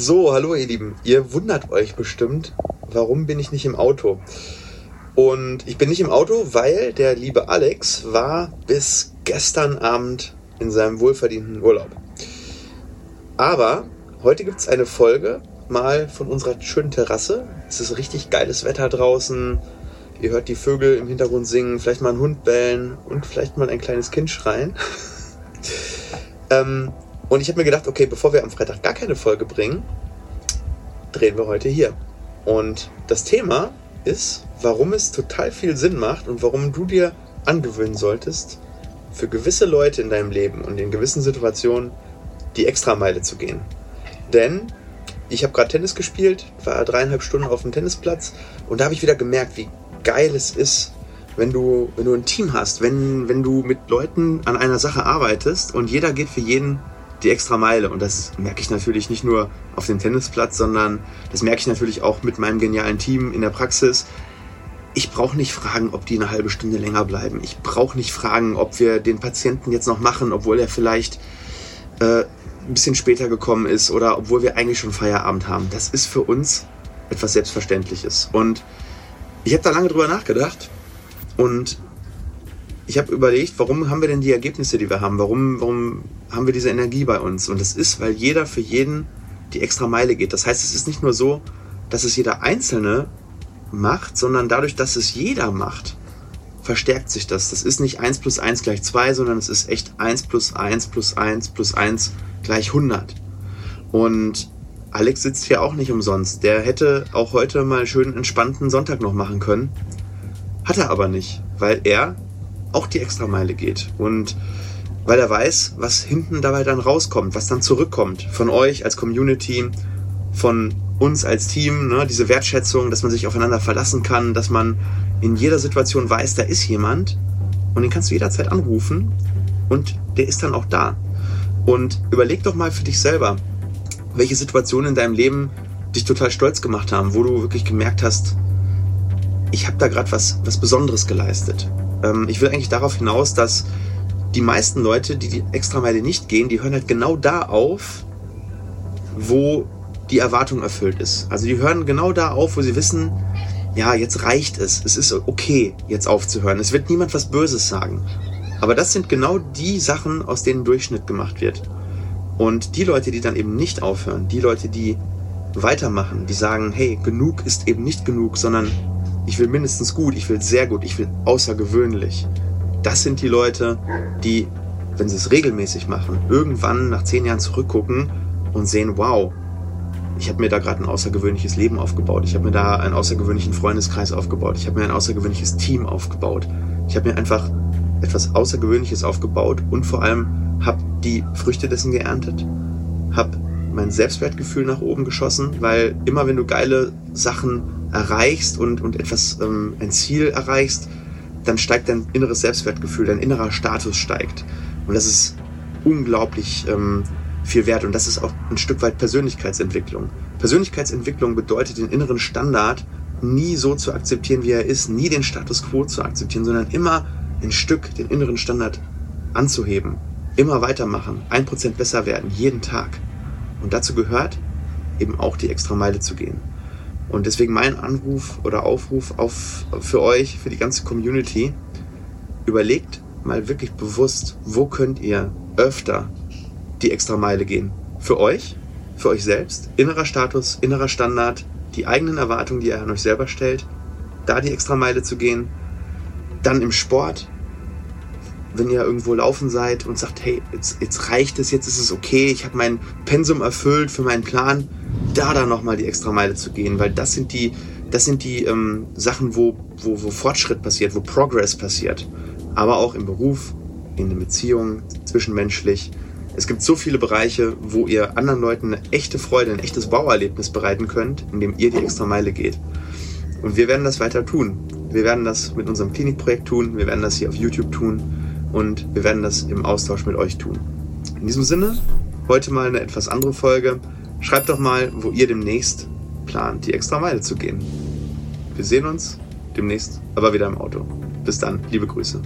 So, hallo ihr Lieben. Ihr wundert euch bestimmt, warum bin ich nicht im Auto? Und ich bin nicht im Auto, weil der liebe Alex war bis gestern Abend in seinem wohlverdienten Urlaub. Aber heute gibt es eine Folge mal von unserer schönen Terrasse. Es ist richtig geiles Wetter draußen. Ihr hört die Vögel im Hintergrund singen, vielleicht mal einen Hund bellen und vielleicht mal ein kleines Kind schreien. ähm, und ich habe mir gedacht, okay, bevor wir am Freitag gar keine Folge bringen, drehen wir heute hier. Und das Thema ist, warum es total viel Sinn macht und warum du dir angewöhnen solltest, für gewisse Leute in deinem Leben und in gewissen Situationen die Extrameile zu gehen. Denn ich habe gerade Tennis gespielt, war dreieinhalb Stunden auf dem Tennisplatz und da habe ich wieder gemerkt, wie geil es ist, wenn du, wenn du ein Team hast, wenn, wenn du mit Leuten an einer Sache arbeitest und jeder geht für jeden die extra Meile. Und das merke ich natürlich nicht nur auf dem Tennisplatz, sondern das merke ich natürlich auch mit meinem genialen Team in der Praxis. Ich brauche nicht fragen, ob die eine halbe Stunde länger bleiben. Ich brauche nicht fragen, ob wir den Patienten jetzt noch machen, obwohl er vielleicht äh, ein bisschen später gekommen ist oder obwohl wir eigentlich schon Feierabend haben. Das ist für uns etwas Selbstverständliches. Und ich habe da lange drüber nachgedacht und ich habe überlegt, warum haben wir denn die Ergebnisse, die wir haben? Warum, warum haben wir diese Energie bei uns? Und das ist, weil jeder für jeden die extra Meile geht. Das heißt, es ist nicht nur so, dass es jeder Einzelne macht, sondern dadurch, dass es jeder macht, verstärkt sich das. Das ist nicht 1 plus 1 gleich 2, sondern es ist echt 1 plus 1 plus 1 plus 1 gleich 100. Und Alex sitzt hier auch nicht umsonst. Der hätte auch heute mal schön entspannten Sonntag noch machen können. Hat er aber nicht, weil er auch die Extrameile geht. Und weil er weiß, was hinten dabei dann rauskommt, was dann zurückkommt von euch als Community, von uns als Team, ne, diese Wertschätzung, dass man sich aufeinander verlassen kann, dass man in jeder Situation weiß, da ist jemand und den kannst du jederzeit anrufen und der ist dann auch da. Und überleg doch mal für dich selber, welche Situationen in deinem Leben dich total stolz gemacht haben, wo du wirklich gemerkt hast, ich habe da gerade was, was Besonderes geleistet. Ähm, ich will eigentlich darauf hinaus, dass die meisten Leute, die die Extrameile nicht gehen, die hören halt genau da auf, wo die Erwartung erfüllt ist. Also die hören genau da auf, wo sie wissen, ja, jetzt reicht es. Es ist okay, jetzt aufzuhören. Es wird niemand was Böses sagen. Aber das sind genau die Sachen, aus denen Durchschnitt gemacht wird. Und die Leute, die dann eben nicht aufhören, die Leute, die weitermachen, die sagen, hey, genug ist eben nicht genug, sondern ich will mindestens gut, ich will sehr gut, ich will außergewöhnlich. Das sind die Leute, die, wenn sie es regelmäßig machen, irgendwann nach zehn Jahren zurückgucken und sehen, wow, ich habe mir da gerade ein außergewöhnliches Leben aufgebaut. Ich habe mir da einen außergewöhnlichen Freundeskreis aufgebaut. Ich habe mir ein außergewöhnliches Team aufgebaut. Ich habe mir einfach etwas Außergewöhnliches aufgebaut und vor allem habe die Früchte dessen geerntet, habe mein Selbstwertgefühl nach oben geschossen, weil immer wenn du geile Sachen erreichst und, und etwas, ähm, ein Ziel erreichst, dann steigt dein inneres Selbstwertgefühl, dein innerer Status steigt. Und das ist unglaublich ähm, viel wert. Und das ist auch ein Stück weit Persönlichkeitsentwicklung. Persönlichkeitsentwicklung bedeutet, den inneren Standard nie so zu akzeptieren, wie er ist, nie den Status quo zu akzeptieren, sondern immer ein Stück den inneren Standard anzuheben. Immer weitermachen, ein Prozent besser werden, jeden Tag. Und dazu gehört eben auch die extra Meile zu gehen. Und deswegen mein Anruf oder Aufruf auf, für euch, für die ganze Community, überlegt mal wirklich bewusst, wo könnt ihr öfter die extra Meile gehen. Für euch, für euch selbst, innerer Status, innerer Standard, die eigenen Erwartungen, die ihr an euch selber stellt, da die extra Meile zu gehen. Dann im Sport, wenn ihr irgendwo laufen seid und sagt, hey, jetzt, jetzt reicht es, jetzt ist es okay, ich habe mein Pensum erfüllt für meinen Plan, da dann nochmal die extra Meile zu gehen, weil das sind die, das sind die ähm, Sachen, wo, wo, wo Fortschritt passiert, wo Progress passiert. Aber auch im Beruf, in den Beziehungen, zwischenmenschlich. Es gibt so viele Bereiche, wo ihr anderen Leuten eine echte Freude, ein echtes Bauerlebnis bereiten könnt, indem ihr die extra Meile geht. Und wir werden das weiter tun. Wir werden das mit unserem Klinikprojekt tun, wir werden das hier auf YouTube tun und wir werden das im Austausch mit euch tun. In diesem Sinne, heute mal eine etwas andere Folge. Schreibt doch mal, wo ihr demnächst plant, die extra Meile zu gehen. Wir sehen uns demnächst, aber wieder im Auto. Bis dann, liebe Grüße.